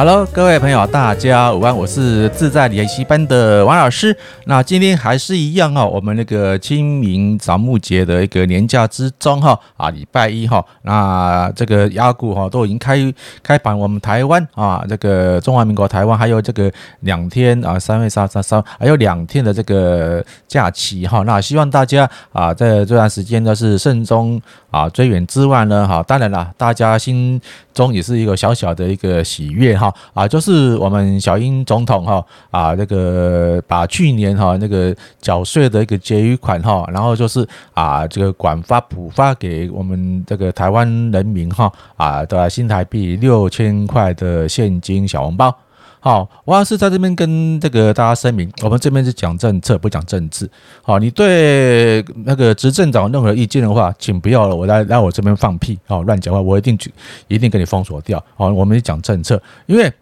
Hello，各位朋友，大家午安，我是自在练习班的王老师。那今天还是一样哈，我们那个清明扫墓节的一个年假之中哈啊，礼拜一哈，那这个压股哈都已经开开盘，我们台湾啊，这个中华民国台湾还有这个两天啊，三月三三三还有两天的这个假期哈。那希望大家啊，在这段时间呢是慎终啊追远之外呢哈，当然了，大家心中也是一个小小的一个喜悦哈。啊，就是我们小英总统哈啊，那个把去年哈那个缴税的一个结余款哈，然后就是啊这个广发普发给我们这个台湾人民哈啊的新台币六千块的现金小红包。好，我要是在这边跟这个大家声明，我们这边是讲政策，不讲政治。好，你对那个执政党任何意见的话，请不要了，我来来我这边放屁，好乱讲话，我一定去，一定给你封锁掉。好，我们讲政策，因为。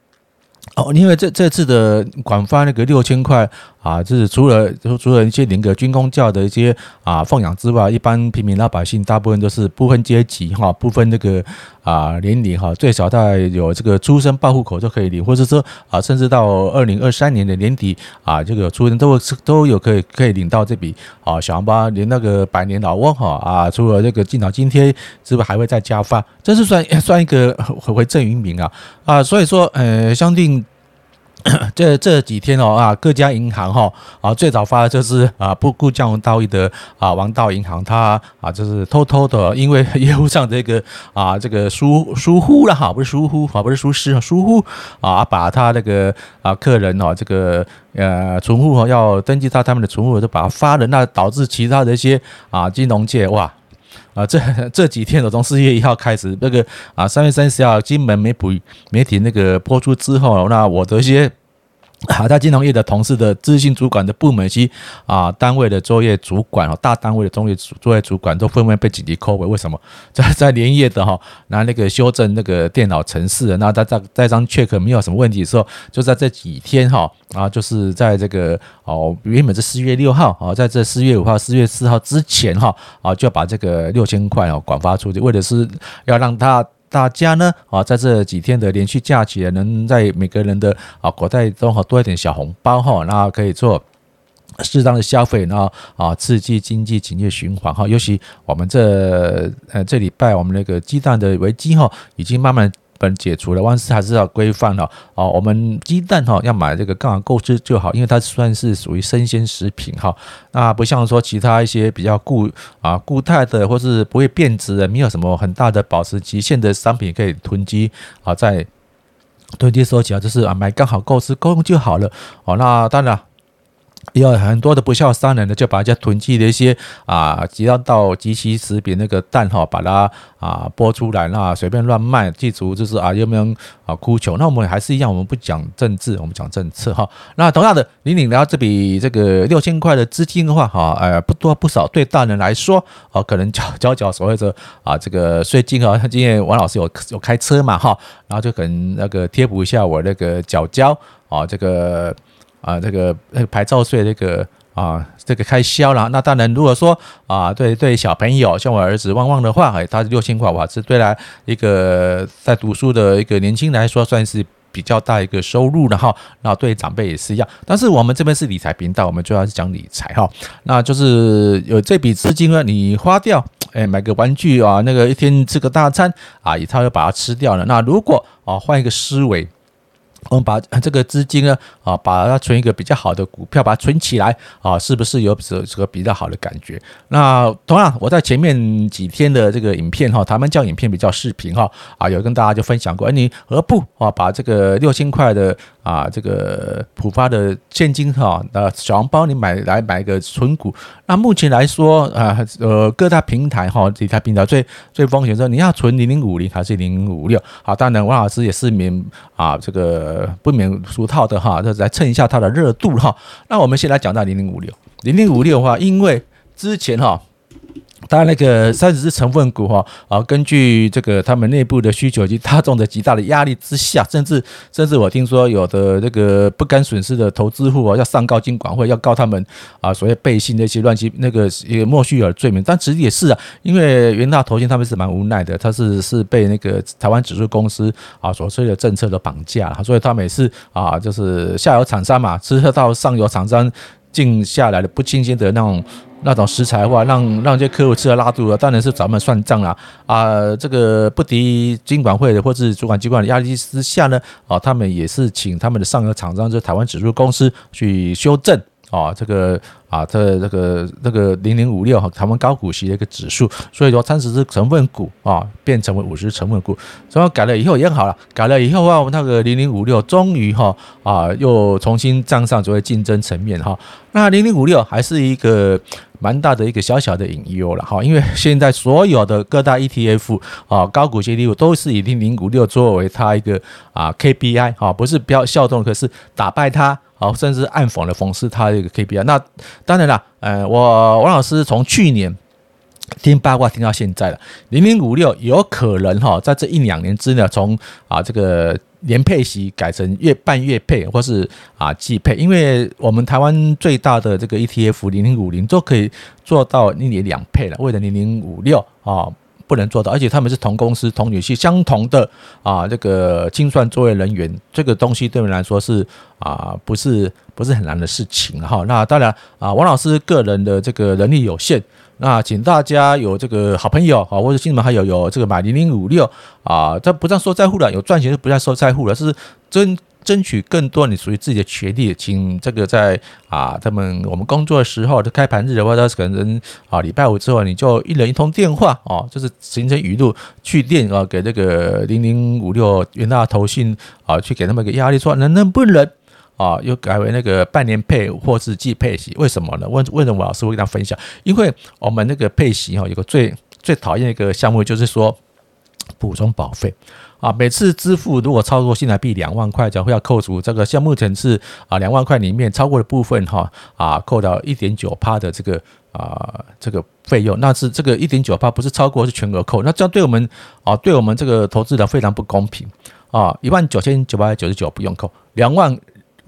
哦，因为这这次的广发那个六千块啊，就是除了除了一些领个军工教的一些啊奉养之外，一般平民老百姓大部分都是不分阶级哈，不分那个啊年龄哈，最少大概有这个出生报户口就可以领，或者说啊，甚至到二零二三年的年底啊，这个出生都都有可以可以领到这笔啊小红包，连那个百年老翁哈啊，除了这个敬老津贴之外，还会再加发，这是算算一个回赠于民啊啊，所以说呃，相对。这这几天哦啊，各家银行哈啊，最早发的就是啊不顾江湖道义的啊王道银行，他啊就是偷偷的，因为 业务上这个啊这个疏疏忽了哈，不是疏忽啊，不是疏失啊疏忽啊，把他那个啊客人哦这个呃存户要登记到他们的存户就把它发了，那导致其他的一些啊金融界哇。啊，这这几天我从四月一号开始，那个啊，三月三十号金门媒体媒体那个播出之后，那我的一些。啊，在金融业的同事的资讯主管的部门及啊单位的作业主管哦，大单位的作业主作业主管都纷纷被紧急扣回。为什么？在在连夜的哈拿那个修正那个电脑程式，那他在在张 check 没有什么问题的时候，就在这几天哈啊，就是在这个哦原本是四月六号啊，在这四月五号、四月四号之前哈啊，就要把这个六千块哦广发出去，为的是要让他。大家呢啊，在这几天的连续假期，能在每个人的啊口袋中哈多一点小红包哈，那可以做适当的消费，然后啊刺激经济产业循环哈。尤其我们这呃这礼拜，我们那个鸡蛋的危机哈，已经慢慢。本解除了，万事还是要规范哈。哦，我们鸡蛋哈要买这个刚好够吃就好，因为它算是属于生鲜食品哈。那不像说其他一些比较固啊固态的，或是不会变质的，没有什么很大的保持期限的商品可以囤积啊，在囤积收起来就是啊买刚好够吃够用就好了。哦，那当然。有很多的不肖商人呢，就把人家囤积的一些啊，只要到即期食品那个蛋哈，把它啊剥出来，那随便乱卖，记住就是啊有没有啊哭穷？那我们还是一样，我们不讲政治，我们讲政策哈。那同样的，你领到这笔这个六千块的资金的话哈，呃不多不少，对大人来说啊，可能缴缴缴所谓的啊这个税金啊。今天王老师有有开车嘛哈，然后就可能那个贴补一下我那个缴交啊这个。啊，这个那个牌照税这个啊，这个开销了。那当然，如果说啊，对对，小朋友像我儿子旺旺的话，哎，他六千块，哇，是对来一个在读书的一个年轻人来说，算是比较大一个收入了哈。那对长辈也是一样。但是我们这边是理财频道，我们主要是讲理财哈。那就是有这笔资金呢，你花掉，哎，买个玩具啊，那个一天吃个大餐啊，一套就把它吃掉了。那如果啊，换一个思维。我们把这个资金呢，啊，把它存一个比较好的股票，把它存起来，啊，是不是有这这个比较好的感觉？那同样，我在前面几天的这个影片哈，他们叫影片比较视频哈，啊，有跟大家就分享过，哎，你何不啊，把这个六千块的。啊，这个浦发的现金哈，呃，小红包你买来买个存股。那目前来说啊，呃，各大平台哈，这台平台最最风险说你要存零零五零还是零零五六？好，当然王老师也是免啊，这个不免俗套的哈，这来蹭一下它的热度哈。那我们先来讲到零零五六，零零五六的话，因为之前哈。当然，那个三十只成分股哈啊，根据这个他们内部的需求及大众的极大的压力之下，甚至甚至我听说有的那个不甘损失的投资户啊，要上告金管会，要告他们啊，所谓背信那些乱七那个也莫须有的罪名。但其实也是啊，因为元大投信他们是蛮无奈的，他是是被那个台湾指数公司啊所推的政策的绑架，所以他每次啊就是下游厂商嘛，吃喝到上游厂商进下来的不新鲜的那种。那种食材的话，让让这些客户吃了拉肚了，当然是咱们算账了啊！这个不敌金管会的或是主管机关的压力之下呢，啊，他们也是请他们的上游厂商，就是台湾指数公司去修正啊，这个。啊，这这个这个零零五六哈，台湾高股息的一个指数，所以说三十只成分股啊，变成为五十成分股，所以改了以后也好了，改了以后啊，我们那个零零五六终于哈啊又重新站上所谓竞争层面哈。那零零五六还是一个蛮大的一个小小的隐忧了哈，因为现在所有的各大 ETF 啊，高股息 ETF 都是以零零五六作为它一个啊 KPI 啊，不是标效动，可是打败它。好，甚至暗讽的讽刺他这个 KPI。那当然了，呃，我王老师从去年听八卦听到现在了，零零五六有可能哈，在这一两年之内，从啊这个年配息改成月半月配，或是啊季配，因为我们台湾最大的这个 ETF 零零五零都可以做到一年两配了，为了零零五六啊。不能做到，而且他们是同公司同女系相同的啊，这个精算作业人员，这个东西对我们来说是啊，不是不是很难的事情哈。那当然啊，王老师个人的这个能力有限，那请大家有这个好朋友啊，或者亲们还有有这个买零零五六啊，这不算受灾户了，有赚钱就不再受灾户了，是真。争取更多你属于自己的权利，请这个在啊，他们我们工作的时候的开盘日的话，他可能啊礼拜五之后你就一人一通电话哦，就是形成语录去电啊，给这个零零五六元大投信啊，去给他们一个压力，说能能不能啊，又改为那个半年配或是季配息？为什么呢？问为什么老师会跟他分享？因为我们那个配息哈，有个最最讨厌的一个项目就是说补充保费。啊，每次支付如果超过新台币两万块，就会要扣除这个，像目前是啊两万块里面超过的部分哈啊扣掉一点九趴的这个啊这个费用，那是这个一点九趴不是超过是全额扣，那这样对我们啊对我们这个投资人非常不公平。啊，一万九千九百九十九不用扣，两万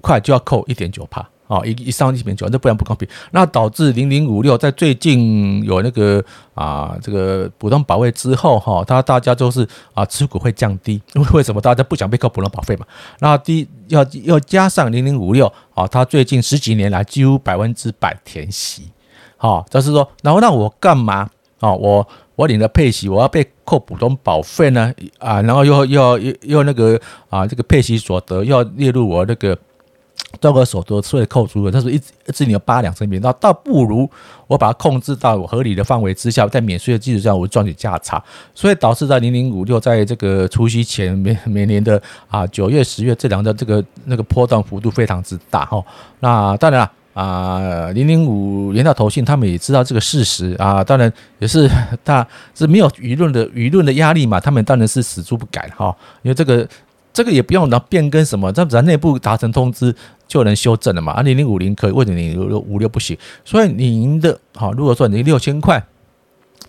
块就要扣一点九趴。哦，一一上一瓶酒，这不然不公平。那导致零零五六在最近有那个啊，这个普通保费之后哈，他大家都是啊持股会降低，因 为为什么大家不想被扣普通保费嘛？那第要要加上零零五六啊，他最近十几年来几乎百分之百填息，好，就是说，然后那我干嘛啊？我我领了配息，我要被扣普通保费呢？啊，然后又又又又那个啊，这个配息所得要列入我那个。多个手都税扣除了，他说一一支你有八两成免，那倒不如我把它控制到合理的范围之下，在免税的基础上我赚取价差，所以导致在零零五六在这个除夕前每每年的啊九月十月这两个这个那个波动幅度非常之大哈。那当然了啊，零零五连到投信他们也知道这个事实啊，当然也是 他是没有舆论的舆论的压力嘛，他们当然是死猪不改哈，因为这个。这个也不用拿变更什么，这只要内部达成通知就能修正了嘛。啊，零零五零可以，为什么零零五六不行？所以您的好，如果说你六千块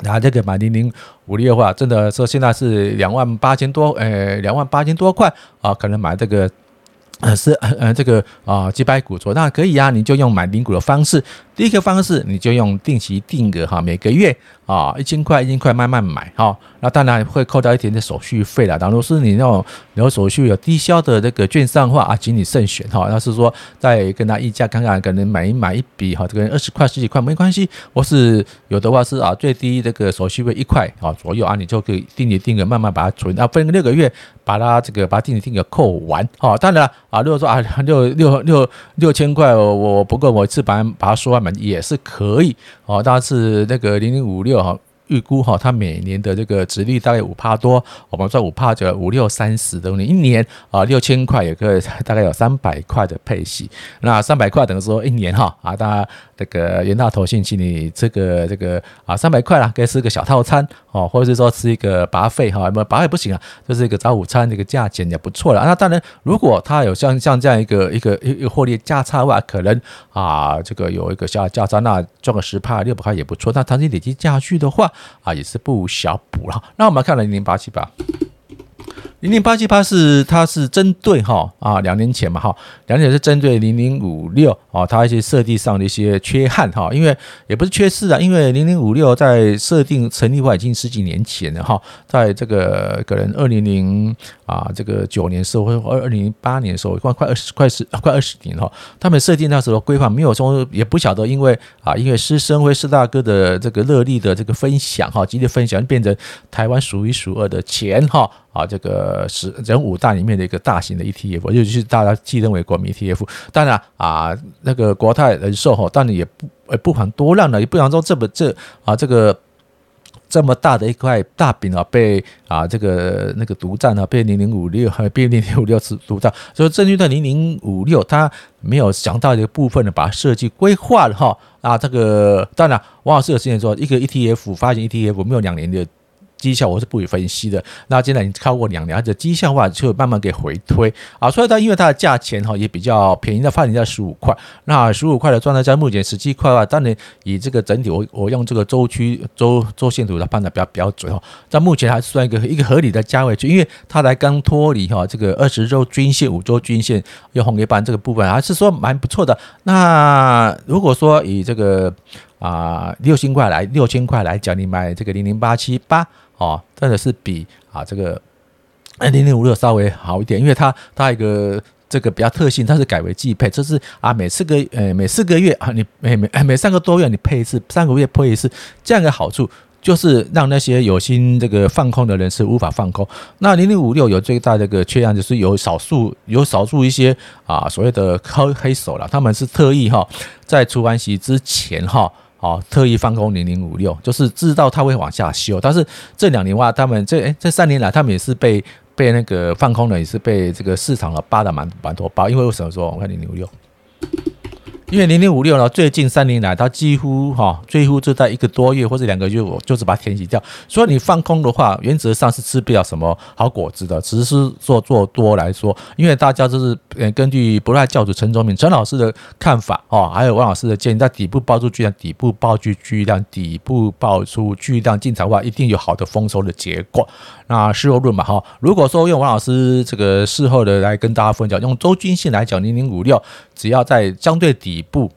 拿这个买零零五六的话，真的说现在是两万八千多，呃，两万八千多块啊，可能买这个呃是呃这个啊几百股左右，那可以啊，你就用买零股的方式。第一个方式，你就用定期定额哈，每个月啊一千块一千块慢慢买哈。那当然会扣掉一点点手续费了。假如是你那种有手续有低消的这个券商的话啊，请你慎选哈。要是说再跟他议价看看，可能买一买一笔哈，这个二十块十几块没关系。或是有的话是啊，最低这个手续费一块啊左右啊，你就可以定期定额慢慢把它存，啊分六个月把它这个把定期定额扣完哈。当然啊，如果说啊六六六六千块我不够，我一次把把它说完。也是可以哦，但是那个零零五六哈，预估哈，它每年的这个值率大概五帕多，我们算五帕就五六三十等于一年啊六千块也可以，大概有三百块的配息，那三百块等于说一年哈啊，大家这个元大投信请你这个这个啊三百块啦，可以吃个小套餐哦，或者是说吃一个拔费哈，不拔费不行啊，就是一个早午餐这个价钱也不错了。那当然，如果它有像像这样一个一个一个获利价差的话，可能啊这个有一个小价差，那赚个十帕六百块也不错。那长期累积下去的话啊，也是不小补了。那我们看零零八七八。零零八七八是它是针对哈啊两年前嘛哈，两年前是针对零零五六啊，它一些设计上的一些缺憾哈，因为也不是缺失啊，因为零零五六在设定成立外已经十几年前了哈，在这个可能二零零啊这个九年时候或二二零零八年的时候，快快二十快十快二十年哈，他们设定那时候规划没有说也不晓得，因为啊因为施升辉施大哥的这个热力的这个分享哈，激烈分享变成台湾数一数二的钱哈。啊，这个呃是人五大里面的一个大型的 ETF，尤其是大家既认为国民 ETF。当然啊，那个国泰人寿哈，当然也不呃不遑多让了，也不想说这么这啊这个这么大的一块大饼啊，被啊这个那个独占啊，被零零五六还被零零五六是独占，所以针对零零五六，他没有想到这个部分的，把设计规划了哈。啊，这个当然，王老师有之前说，一个 ETF 发行 ETF 没有两年的。绩效我是不予分析的。那现在已经超过两年，而且绩效的话就慢慢给回推啊。所以它因为它的价钱哈也比较便宜，的发行在十五块。那十五块的状态在目前十七块的话，当然以这个整体我我用这个周区周周线图来判断比较比较准哈。在目前还是算一个一个合理的价位，就因为它才刚脱离哈这个二十周均线、五周均线用红 K 棒这个部分，还是说蛮不错的。那如果说以这个啊六千块来六千块来讲，你买这个零零八七八。哦，真的是比啊这个零零五六稍微好一点，因为它它一个这个比较特性，它是改为季配，就是啊每四个呃每四个月啊你每每每三个多月你配一次，三个月配一次，这样的好处就是让那些有心这个放空的人是无法放空。那零零五六有最大的一个缺陷，就是有少数有少数一些啊所谓的黑黑手了，他们是特意哈在除完息之前哈。哦，特意放空零零五六，就是知道它会往下修。但是这两年哇，他们这诶这三年来，他们也是被被那个放空的，也是被这个市场了扒的蛮蛮多包。因为为什么说我看零零五六？因为零零五六呢，最近三年来，它几乎哈，几乎就在一个多月或者两个月，我就是把它填息掉。所以你放空的话，原则上是吃不了什么好果子的。只是做做多来说，因为大家都是根据不赖教主陈忠明陈老师的看法哦，还有王老师的建议，在底部爆出巨量，底部爆出巨量，底部爆出巨量进场的话，一定有好的丰收的结果。那事后论嘛哈，如果说用王老师这个事后的来跟大家分享，用周均线来讲，零零五六只要在相对底部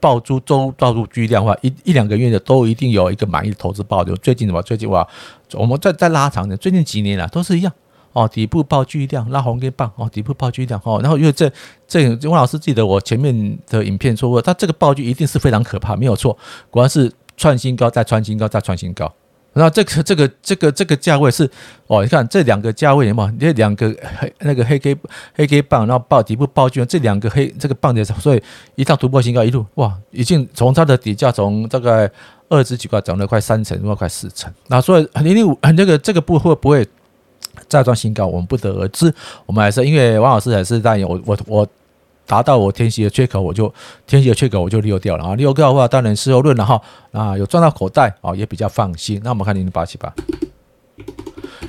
爆出周抱住巨量的话，一一两个月的都一定有一个满意的投资报酬。最近的话，最近哇，我们再再拉长点，最近几年啊都是一样哦，底部爆巨量拉红 K 棒哦，底部爆巨量哦，然后因为这这汪老师记得我前面的影片说过，他这个爆巨一定是非常可怕，没有错，果然是创新高再创新高再创新高。那这个这个这个这个价位是哦，你看这两个价位嘛，这两个黑那个黑 K 黑 K 棒，然后爆底部抱住这两个黑这个棒子，所以一旦突破新高，一路哇，已经从它的底价从大概二十几块涨了快三成，或快四成。那所以零零五那个这个部会不会再创新高，我们不得而知。我们还是因为王老师还是在我我我。达到我天蝎的缺口，我就天蝎的缺口我就溜掉了啊！溜掉的话，当然事后论了哈啊，有赚到口袋啊，也比较放心。那我们看零零八七八。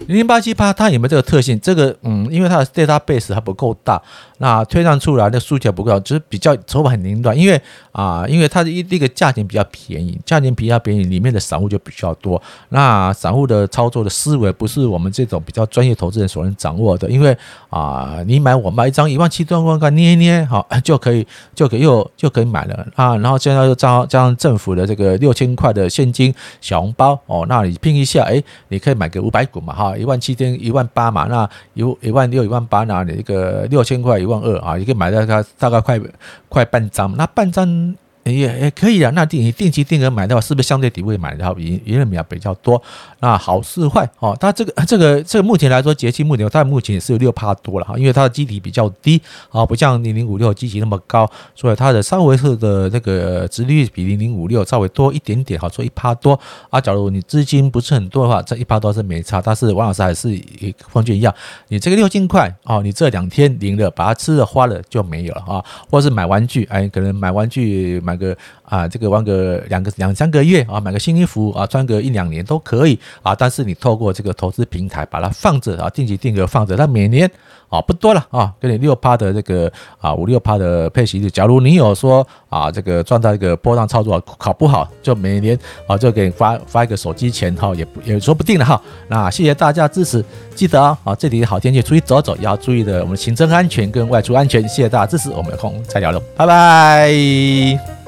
零零八七八，它有没有这个特性？这个嗯，因为它的 database 还不够大，那推算出来的数据还不够，就是比较手法很凌乱。因为啊，因为它的一这个价钱比较便宜，价钱比较便宜，里面的散户就比较多。那散户的操作的思维不是我们这种比较专业投资人所能掌握的。因为啊，你买我买一张一万七多万块捏捏好 就可以就可以又就可以买了啊。然后现在又加加上政府的这个六千块的现金小红包哦，那你拼一下，哎，你可以买个五百股嘛哈。一万七千一万八嘛，那有一万六一万八，那你一个六千块一万二啊，你可以买到它大概快快半张，那半张。也也可以啊，那定你定期定额买的话，是不是相对底部买的话，赢赢的比较比较多？那好是坏哦，它这个这个这个目前来说，节气目前它目前也是有六趴多了哈，因为它的基底比较低啊，不像零零五六基底那么高，所以它的稍微是的那个殖利率比零零五六稍微多一点点，好说一趴多啊。假如你资金不是很多的话，这一趴多是没差。但是王老师还是与方俊一样，你这个六千块哦，你这两天领了，把它吃了花了就没有了啊，或者是买玩具，哎，可能买玩具。买个啊，这个玩个两个两三个月啊，买个新衣服啊，穿个一两年都可以啊。但是你透过这个投资平台把它放着啊，定期定额放着，它每年啊不多了啊，给你六趴的这个啊五六趴的配息率。假如你有说啊这个赚到一个波浪操作考不好，就每年啊就给你发发一个手机钱哈，也也说不定了哈。那谢谢大家支持，记得啊，啊这里好天气出去走走，要注意的我们行车安全跟外出安全。谢谢大家支持，我们有空再聊了，拜拜。